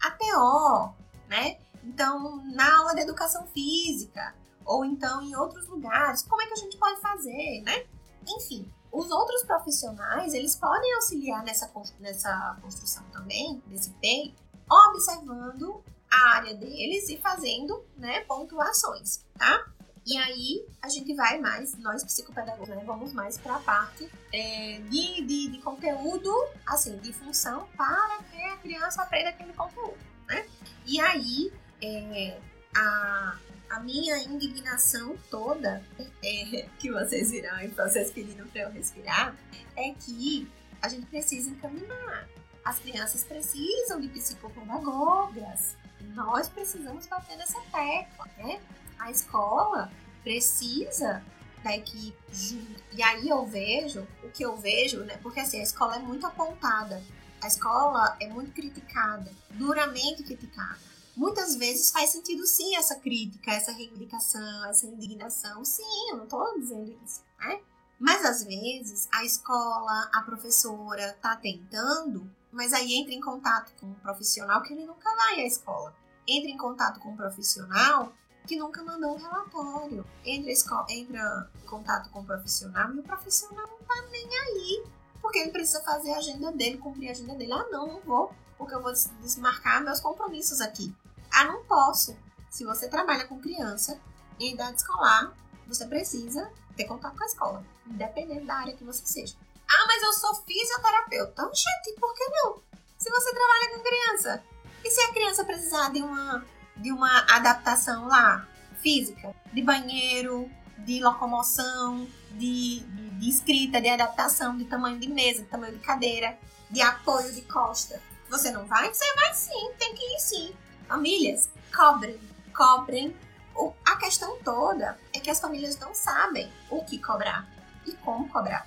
[SPEAKER 1] a TO, né? Então, na aula de educação física, ou então em outros lugares, como é que a gente pode fazer, né? Enfim, os outros profissionais, eles podem auxiliar nessa, nessa construção também, desse PEI, observando a área deles e fazendo, né, pontuações, tá? E aí a gente vai mais, nós psicopedagogos, né, vamos mais para a parte é, de, de, de, conteúdo, assim, de função para que a criança aprenda aquele conteúdo, né? E aí é, a, a minha indignação toda, é, que vocês viram e vocês pediram para eu respirar, é que a gente precisa encaminhar. As crianças precisam de psicopedagogas. Nós precisamos bater nessa tecla, né? a escola precisa da equipe junto. E aí eu vejo, o que eu vejo, né? Porque assim, a escola é muito apontada. A escola é muito criticada, duramente criticada. Muitas vezes faz sentido sim essa crítica, essa reivindicação, essa indignação. Sim, eu não estou dizendo isso, né? Mas às vezes a escola, a professora tá tentando, mas aí entra em contato com um profissional que ele nunca vai à escola. Entra em contato com um profissional que nunca mandou um relatório. Entra, escola, entra em contato com um profissional e o profissional não tá nem aí. Porque ele precisa fazer a agenda dele, cumprir a agenda dele. Ah, não, não vou, porque eu vou desmarcar meus compromissos aqui. Ah, não posso. Se você trabalha com criança em idade escolar, você precisa ter contato com a escola, independente da área que você seja. Ah, mas eu sou fisioterapeuta. Gente, por que não? Se você trabalha com criança. E se a criança precisar de uma, de uma adaptação lá, física, de banheiro, de locomoção, de, de, de escrita, de adaptação, de tamanho de mesa, de tamanho de cadeira, de apoio de costa. Você não vai? Você vai sim, tem que ir sim. Famílias, cobrem, cobrem o, a questão toda é que as famílias não sabem o que cobrar e como cobrar.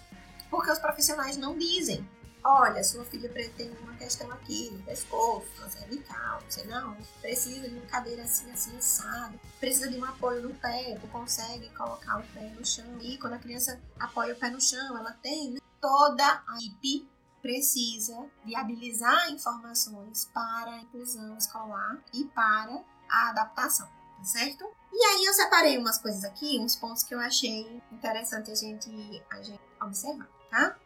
[SPEAKER 1] Porque os profissionais não dizem. Olha, sua filha tem uma questão aqui no pescoço, na cervical, não sei não. Precisa de uma cadeira assim, assim, assado. Precisa de um apoio no pé, tu consegue colocar o pé no chão. E quando a criança apoia o pé no chão, ela tem né? toda a IP precisa viabilizar informações para a inclusão escolar e para a adaptação certo? E aí eu separei umas coisas aqui, uns pontos que eu achei interessante a gente, a gente observar, tá?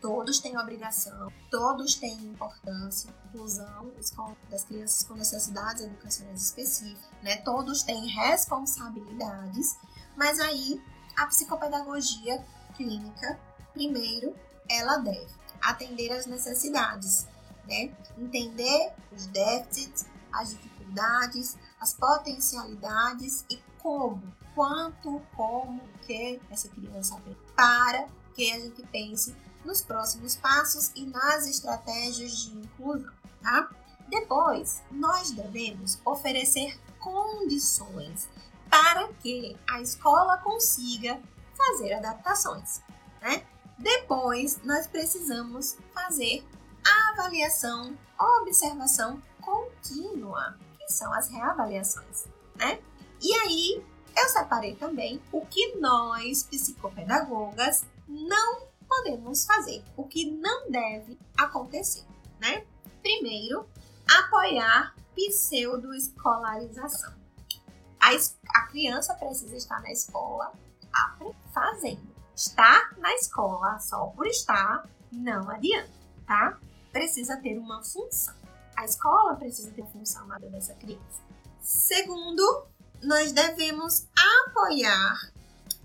[SPEAKER 1] Todos têm obrigação, todos têm importância, inclusão das crianças com necessidades educacionais específicas, né? Todos têm responsabilidades, mas aí a psicopedagogia clínica, primeiro, ela deve atender às necessidades, né? Entender os déficits, as dificuldades, as potencialidades e como, quanto, como, que essa criança aprende, para que a gente pense nos próximos passos e nas estratégias de inclusão, tá? Depois, nós devemos oferecer condições para que a escola consiga fazer adaptações, né? Depois, nós precisamos fazer avaliação, observação contínua são as reavaliações, né? E aí eu separei também o que nós, psicopedagogas, não podemos fazer, o que não deve acontecer, né? Primeiro, apoiar pseudoescolarização. A, a criança precisa estar na escola fazendo. Estar na escola só por estar não adianta, tá? Precisa ter uma função. A escola precisa ter função na vida dessa criança. Segundo, nós devemos apoiar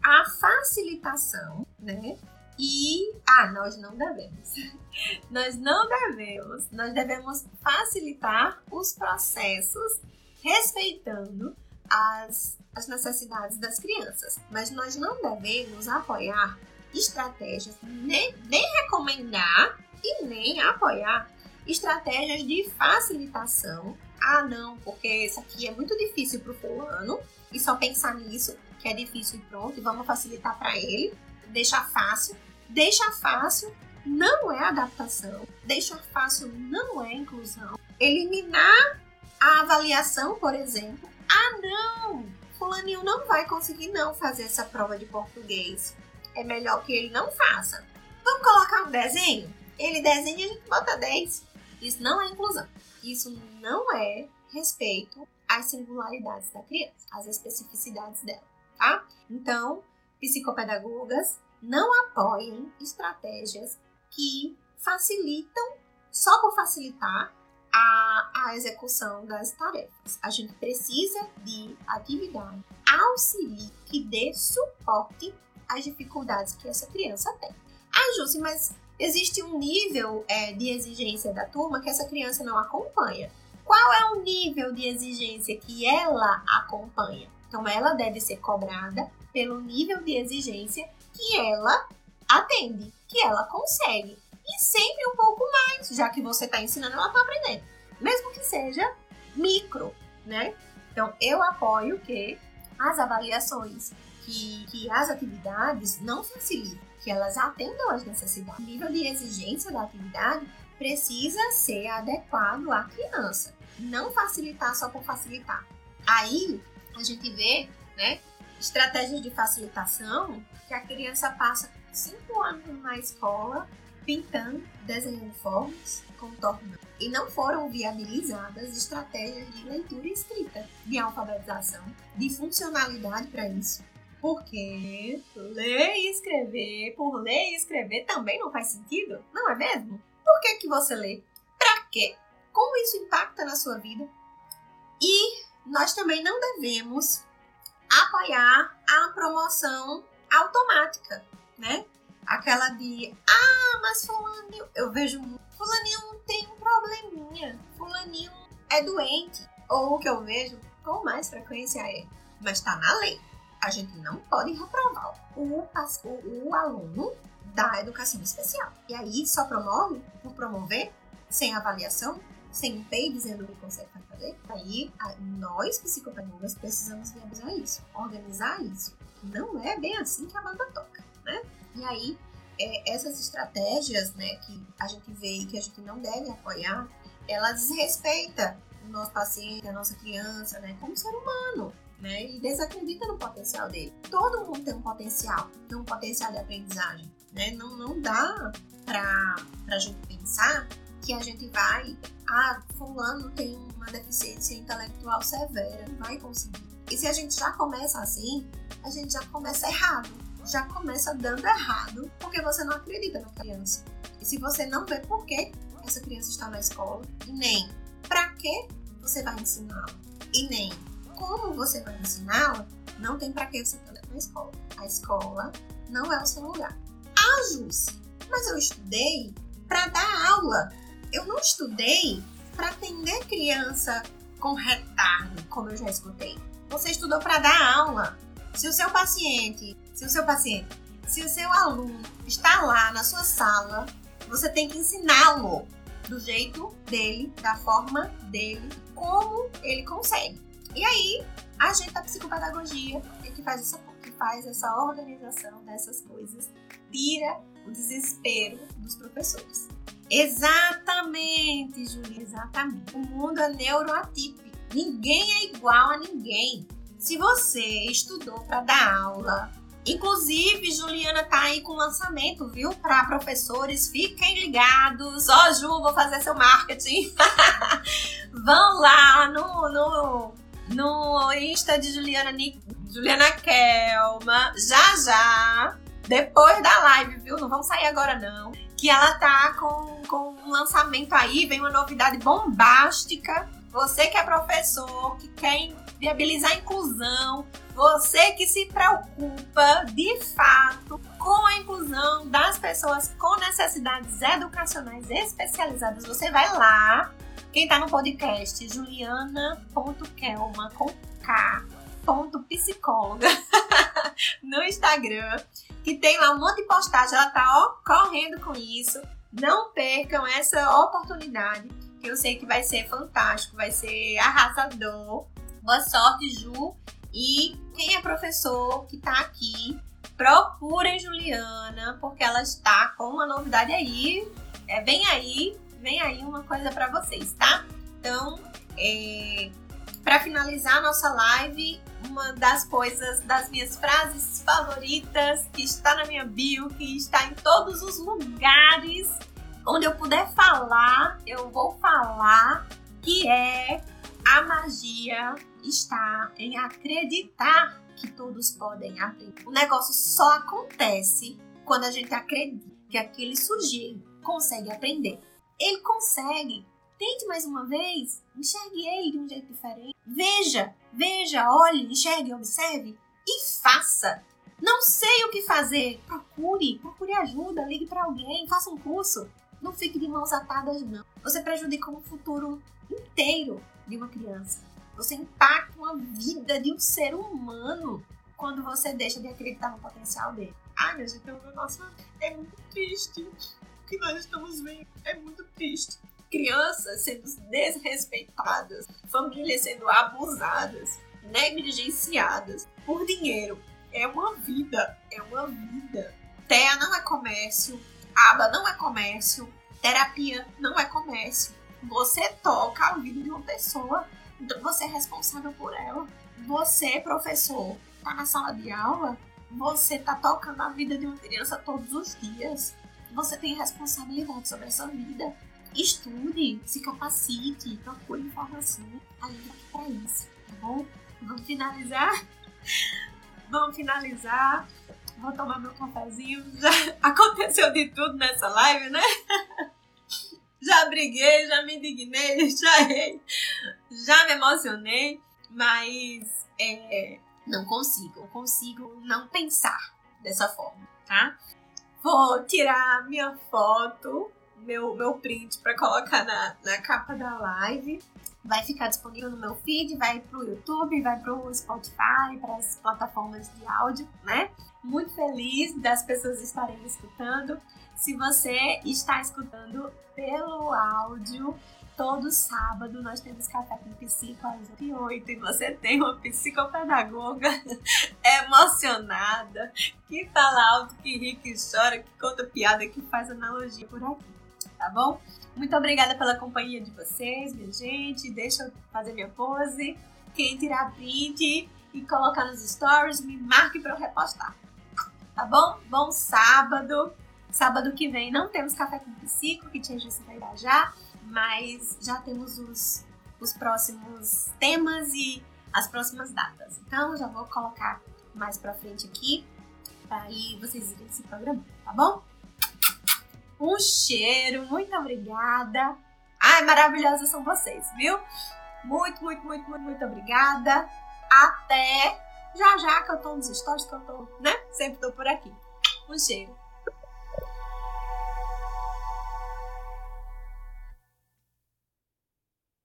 [SPEAKER 1] a facilitação, né? E ah, nós não devemos. nós não devemos. Nós devemos facilitar os processos respeitando as, as necessidades das crianças. Mas nós não devemos apoiar estratégias, nem, nem recomendar e nem apoiar estratégias de facilitação. Ah, não, porque isso aqui é muito difícil para o fulano e só pensar nisso que é difícil e pronto, e vamos facilitar para ele, deixar fácil. Deixa fácil não é adaptação, deixar fácil não é inclusão. Eliminar a avaliação, por exemplo. Ah, não, fulaninho não vai conseguir não fazer essa prova de português. É melhor que ele não faça. Vamos colocar um desenho? Ele desenha e a gente bota 10. Isso não é inclusão. Isso não é respeito às singularidades da criança, às especificidades dela, tá? Então, psicopedagogas não apoiem estratégias que facilitam, só por facilitar, a, a execução das tarefas. A gente precisa de atividade auxílio que dê suporte às dificuldades que essa criança tem. Ah, Jússi, mas existe um nível é, de exigência da turma que essa criança não acompanha. Qual é o nível de exigência que ela acompanha? Então, ela deve ser cobrada pelo nível de exigência que ela atende, que ela consegue. E sempre um pouco mais, já que você está ensinando, ela está aprendendo. Mesmo que seja micro, né? Então, eu apoio que as avaliações, que, que as atividades não facilitem que elas atendam às necessidades. O nível de exigência da atividade precisa ser adequado à criança, não facilitar só por facilitar. Aí a gente vê, né, estratégias de facilitação que a criança passa cinco anos na escola pintando, desenhando formas, contornando. E não foram viabilizadas estratégias de leitura e escrita, de alfabetização, de funcionalidade para isso. Porque ler e escrever, por ler e escrever também não faz sentido, não é mesmo? Por que, que você lê? Para quê? Como isso impacta na sua vida? E nós também não devemos apoiar a promoção automática, né? Aquela de, ah, mas fulaninho, eu vejo, fulaninho tem um probleminha, fulaninho é doente. Ou o que eu vejo com mais frequência é, mas tá na lei. A gente não pode reprovar o, o, o aluno da educação especial. E aí só promove por promover, sem avaliação, sem PEI dizendo o que consegue fazer. Aí nós, psicopedagogas, precisamos viabilizar isso, organizar isso. Não é bem assim que a banda toca? E aí, é, essas estratégias né, que a gente vê e que a gente não deve apoiar, ela desrespeita o nosso paciente, a nossa criança, né, como ser humano. Né, e desacredita no potencial dele. Todo mundo tem um potencial, tem um potencial de aprendizagem. Né? Não, não dá para a gente pensar que a gente vai, ah, fulano tem uma deficiência intelectual severa, não vai conseguir. E se a gente já começa assim, a gente já começa errado, já começa dando errado, porque você não acredita na criança. E se você não vê por que essa criança está na escola, e nem para que você vai ensiná-la, e nem como você vai ensiná-la, não tem para que você estar na escola. A escola não é o seu lugar. Ah, mas eu estudei para dar aula eu não estudei para atender criança com retardo, como eu já escutei. Você estudou para dar aula. Se o seu paciente, se o seu paciente, se o seu aluno está lá na sua sala, você tem que ensiná-lo do jeito dele, da forma dele, como ele consegue. E aí, a gente da psicopedagogia é que faz essa, que faz essa organização dessas coisas, tira o desespero dos professores. Exatamente, Julia, exatamente. O mundo é neuroatípico. Ninguém é igual a ninguém. Se você estudou para dar aula, inclusive Juliana tá aí com lançamento, viu? Para professores, fiquem ligados. Ó, Ju, vou fazer seu marketing. Vão lá no, no, no Insta de Juliana, Juliana Kelma, já já, depois da live, viu? Não vão sair agora não que ela tá com, com um lançamento aí, vem uma novidade bombástica. Você que é professor, que quer viabilizar a inclusão, você que se preocupa de fato com a inclusão das pessoas com necessidades educacionais especializadas, você vai lá. Quem tá no podcast, juliana.kelma com K, ponto psicóloga, no Instagram que tem lá um monte de postagem, ela tá ó, correndo com isso. Não percam essa oportunidade, que eu sei que vai ser fantástico, vai ser arrasador. Boa sorte, Ju. E quem é professor que tá aqui, procurem Juliana, porque ela está com uma novidade aí. É, vem aí, vem aí uma coisa para vocês, tá? Então, é, para finalizar a nossa live, uma das coisas, das minhas frases favoritas, que está na minha bio, que está em todos os lugares onde eu puder falar, eu vou falar, que é a magia está em acreditar que todos podem aprender. O negócio só acontece quando a gente acredita que aquele sujeito consegue aprender. Ele consegue Tente mais uma vez, enxergue ele de um jeito diferente. Veja, veja, olhe, enxergue, observe e faça. Não sei o que fazer. Procure, procure ajuda, ligue para alguém, faça um curso. Não fique de mãos atadas, não. Você prejudica o futuro inteiro de uma criança. Você impacta uma vida de um ser humano quando você deixa de acreditar no potencial dele. Ai, meu gente, nossa, é muito triste. O que nós estamos vendo é muito triste crianças sendo desrespeitadas, famílias sendo abusadas, negligenciadas por dinheiro. É uma vida, é uma vida. TEA não é comércio, ABA não é comércio, terapia não é comércio. Você toca a vida de uma pessoa, então você é responsável por ela. Você, professor, tá na sala de aula, você tá tocando a vida de uma criança todos os dias. Você tem responsabilidade sobre essa vida. Estude, se capacite, procure informação. A gente tá aqui pra isso, tá bom? Vamos finalizar? Vamos finalizar. Vou tomar meu cafezinho. Já aconteceu de tudo nessa live, né? Já briguei, já me indignei, já errei, já me emocionei, mas é, não consigo, consigo não pensar dessa forma, tá? Vou tirar minha foto, meu, meu print para colocar na, na capa da live. Vai ficar disponível no meu feed, vai pro YouTube, vai pro Spotify, para as plataformas de áudio, né? Muito feliz das pessoas estarem escutando. Se você está escutando pelo áudio, todo sábado nós temos café com psico às 8 e você tem uma psicopedagoga emocionada que fala alto, que ri, que chora, que conta piada, que faz analogia por aqui, tá bom? Muito obrigada pela companhia de vocês, minha gente. Deixa eu fazer minha pose. Quem tirar print e colocar nos stories, me marque para eu repostar. Tá bom? Bom sábado. Sábado que vem não temos café com psico, que tinha Justa vai já, mas já temos os, os próximos temas e as próximas datas. Então já vou colocar mais pra frente aqui, aí vocês irem se programando, tá bom? Um cheiro, muito obrigada. Ai, maravilhosas são vocês, viu? Muito, muito, muito, muito, muito obrigada. Até já já que eu tô nos stories, que eu tô, né? Sempre tô por aqui. Um cheiro.